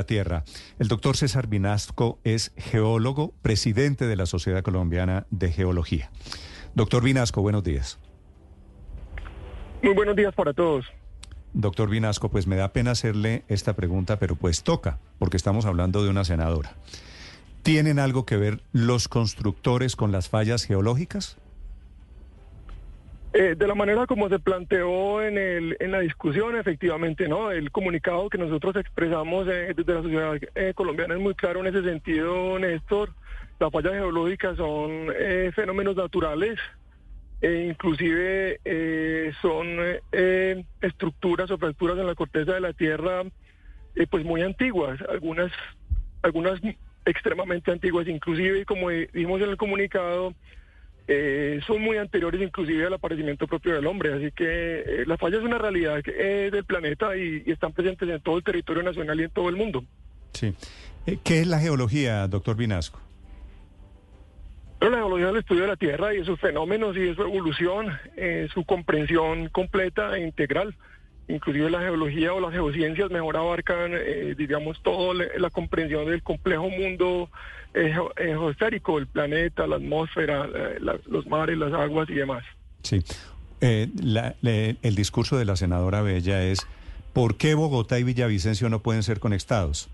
La Tierra. El doctor César Vinasco es geólogo, presidente de la Sociedad Colombiana de Geología. Doctor Vinasco, buenos días. Muy buenos días para todos. Doctor Vinasco, pues me da pena hacerle esta pregunta, pero pues toca, porque estamos hablando de una senadora. ¿Tienen algo que ver los constructores con las fallas geológicas? Eh, de la manera como se planteó en, el, en la discusión, efectivamente, ¿no? El comunicado que nosotros expresamos eh, desde la sociedad eh, colombiana es muy claro en ese sentido, Néstor. Las fallas geológicas son fenómenos naturales, e inclusive son estructuras o fracturas en la corteza de la Tierra, pues muy antiguas, algunas, algunas extremadamente antiguas, inclusive, como dijimos en el comunicado, eh, son muy anteriores inclusive al aparecimiento propio del hombre. Así que eh, la falla es una realidad eh, del planeta y, están presentes en todo el territorio nacional y en todo el mundo. Sí. ¿Qué es la geología, doctor Vinasco? la geología es el estudio de la Tierra y sus fenómenos y de su evolución, su comprensión completa e integral. Inclusive la geología o las geociencias mejor abarcan, digamos, toda la comprensión del complejo mundo geosférico, el planeta, la atmósfera, los mares, las aguas y demás. Sí. Eh, el discurso de la senadora Bella es, ¿por qué Bogotá y Villavicencio no pueden ser conectados?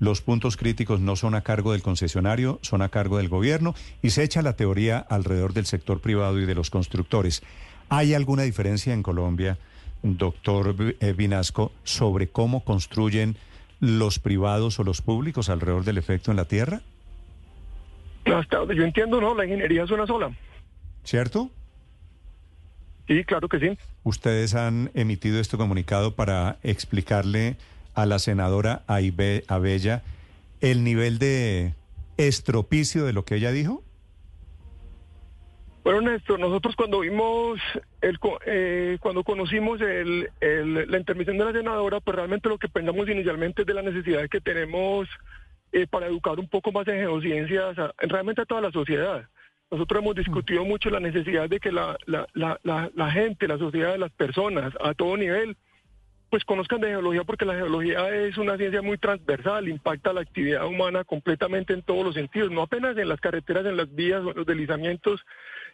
Los puntos críticos no son a cargo del concesionario, son a cargo del gobierno y se echa la teoría alrededor del sector privado y de los constructores. ¿Hay alguna diferencia en Colombia, doctor eh, Vinasco, sobre cómo construyen los privados o los públicos alrededor del efecto en la Tierra? Hasta yo entiendo, no, la ingeniería es una sola. ¿Cierto? Sí, claro que sí. Ustedes han emitido este comunicado para explicarle a la senadora Abella el nivel de estropicio de lo que ella dijo. Bueno, Néstor, nosotros cuando vimos, el, eh, cuando conocimos el, la intervención de la senadora, pues realmente lo que pensamos inicialmente es de la necesidad que tenemos eh, para educar un poco más en geociencias, realmente a toda la sociedad. Nosotros hemos discutido mucho la necesidad de que la, la, la, la, gente, la sociedad, las personas a todo nivel, pues conozcan de geología porque la geología es una ciencia muy transversal, impacta la actividad humana completamente en todos los sentidos, no apenas en las carreteras, en las vías o en los deslizamientos,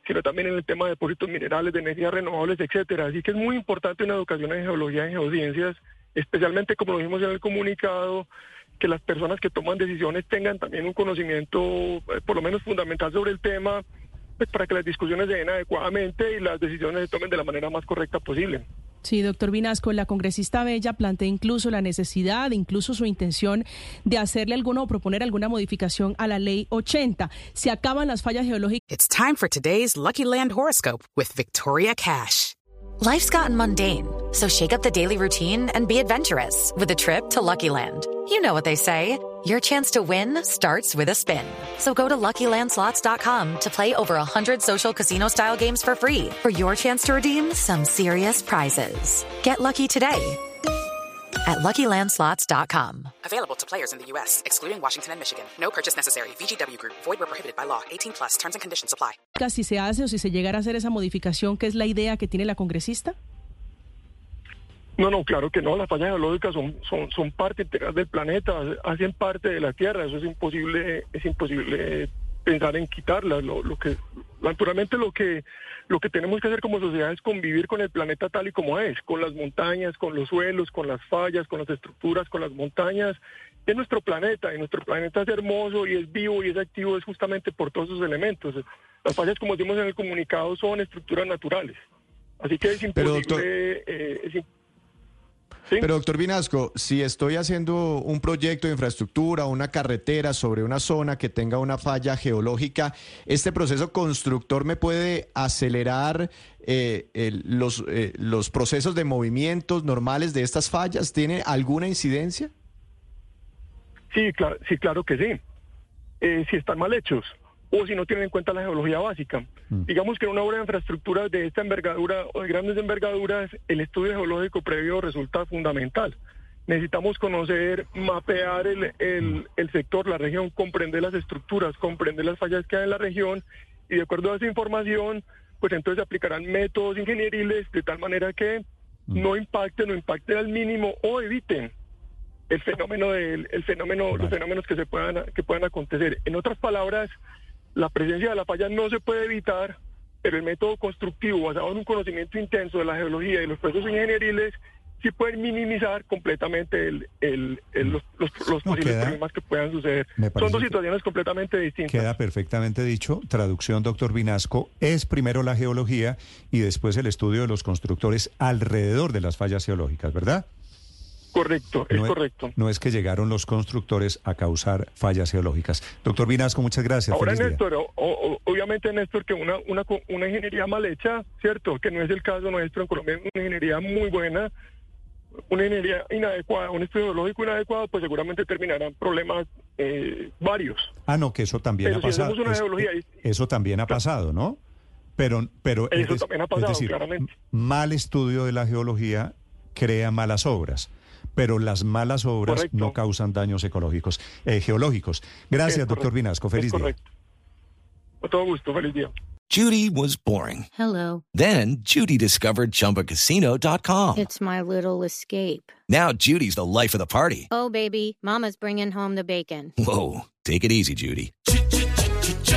sino también en el tema de depósitos minerales, de energías renovables, etcétera. Así que es muy importante una educación en geología, en geociencias, especialmente como lo dijimos en el comunicado, que las personas que toman decisiones tengan también un conocimiento, eh, por lo menos fundamental sobre el tema, pues para que las discusiones se den adecuadamente y las decisiones se tomen de la manera más correcta posible. Sí, doctor Vinasco, la congresista Bella plantea incluso la necesidad, incluso su intención de hacerle alguna o proponer alguna modificación a la ley 80. Se acaban las fallas geológicas. It's time for today's Lucky Land horoscope with Victoria Cash. Life's gotten mundane, so shake up the daily routine and be adventurous with a trip to Lucky Land. You know what they say. Your chance to win starts with a spin. So go to LuckyLandSlots.com to play over 100 social casino-style games for free for your chance to redeem some serious prizes. Get lucky today at LuckyLandSlots.com. Available to players in the U.S., excluding Washington and Michigan. No purchase necessary. VGW Group. Void where prohibited by law. 18 plus. Terms and conditions apply. Si se hace o si se llegara a hacer esa modificación, ¿qué es la idea que tiene la congresista? No, no, claro que no. Las fallas geológicas son, son, son parte integral del planeta, hacen parte de la Tierra. Eso es imposible, es imposible pensar en quitarlas. Lo, lo, que, naturalmente lo que, lo que tenemos que hacer como sociedad es convivir con el planeta tal y como es, con las montañas, con los suelos, con las fallas, con las estructuras, con las montañas. Es nuestro planeta y nuestro planeta es hermoso y es vivo y es activo es justamente por todos esos elementos. Las fallas, como decimos en el comunicado, son estructuras naturales. Así que es imposible, eh, es, pero doctor Vinasco, si estoy haciendo un proyecto de infraestructura, una carretera sobre una zona que tenga una falla geológica, ¿este proceso constructor me puede acelerar eh, los, eh, los procesos de movimientos normales de estas fallas? ¿Tiene alguna incidencia? Sí, claro, sí, claro que sí. Eh, si están mal hechos o si no tienen en cuenta la geología básica. Mm. Digamos que en una obra de infraestructura de esta envergadura o de grandes envergaduras, el estudio geológico previo resulta fundamental. Necesitamos conocer, mapear el, el, el sector, la región, comprender las estructuras, comprender las fallas que hay en la región y de acuerdo a esa información, pues entonces aplicarán métodos ingenieriles de tal manera que mm. no impacten o impacten al mínimo o eviten el fenómeno del el fenómeno los fenómenos que se puedan que puedan acontecer en otras palabras la presencia de la falla no se puede evitar pero el método constructivo basado en un conocimiento intenso de la geología y los procesos ingenieriles sí pueden minimizar completamente el, el, los, los, posibles problemas que puedan suceder. Son dos situaciones completamente distintas. Queda perfectamente dicho. Traducción, doctor Vinasco, es primero la geología y después el estudio de los constructores alrededor de las fallas geológicas, ¿verdad? Correcto, es, correcto. No es que llegaron los constructores a causar fallas geológicas. Doctor Vinasco, muchas gracias. Ahora, Néstor, obviamente, Néstor, que una, una, una ingeniería mal hecha, ¿cierto? Que no es el caso nuestro en Colombia, una ingeniería muy buena, una ingeniería inadecuada, un estudio geológico inadecuado, pues seguramente terminarán problemas eh, varios. Ah, no, que eso también ha pasado. eso también ha pasado, ¿no? Pero, pero eso también ha pasado, claramente. Mal estudio de la geología crea malas obras pero las malas obras no causan daños ecológicos, eh, geológicos. Gracias, doctor Vinasco. Feliz día. Con todo gusto, feliz día. Judy was boring. Hello. Then Judy discovered chumbacasino.com. It's my little escape. Now Judy's the life of the party. Oh, baby, mama's bringing home the bacon. Whoa, take it easy, Judy.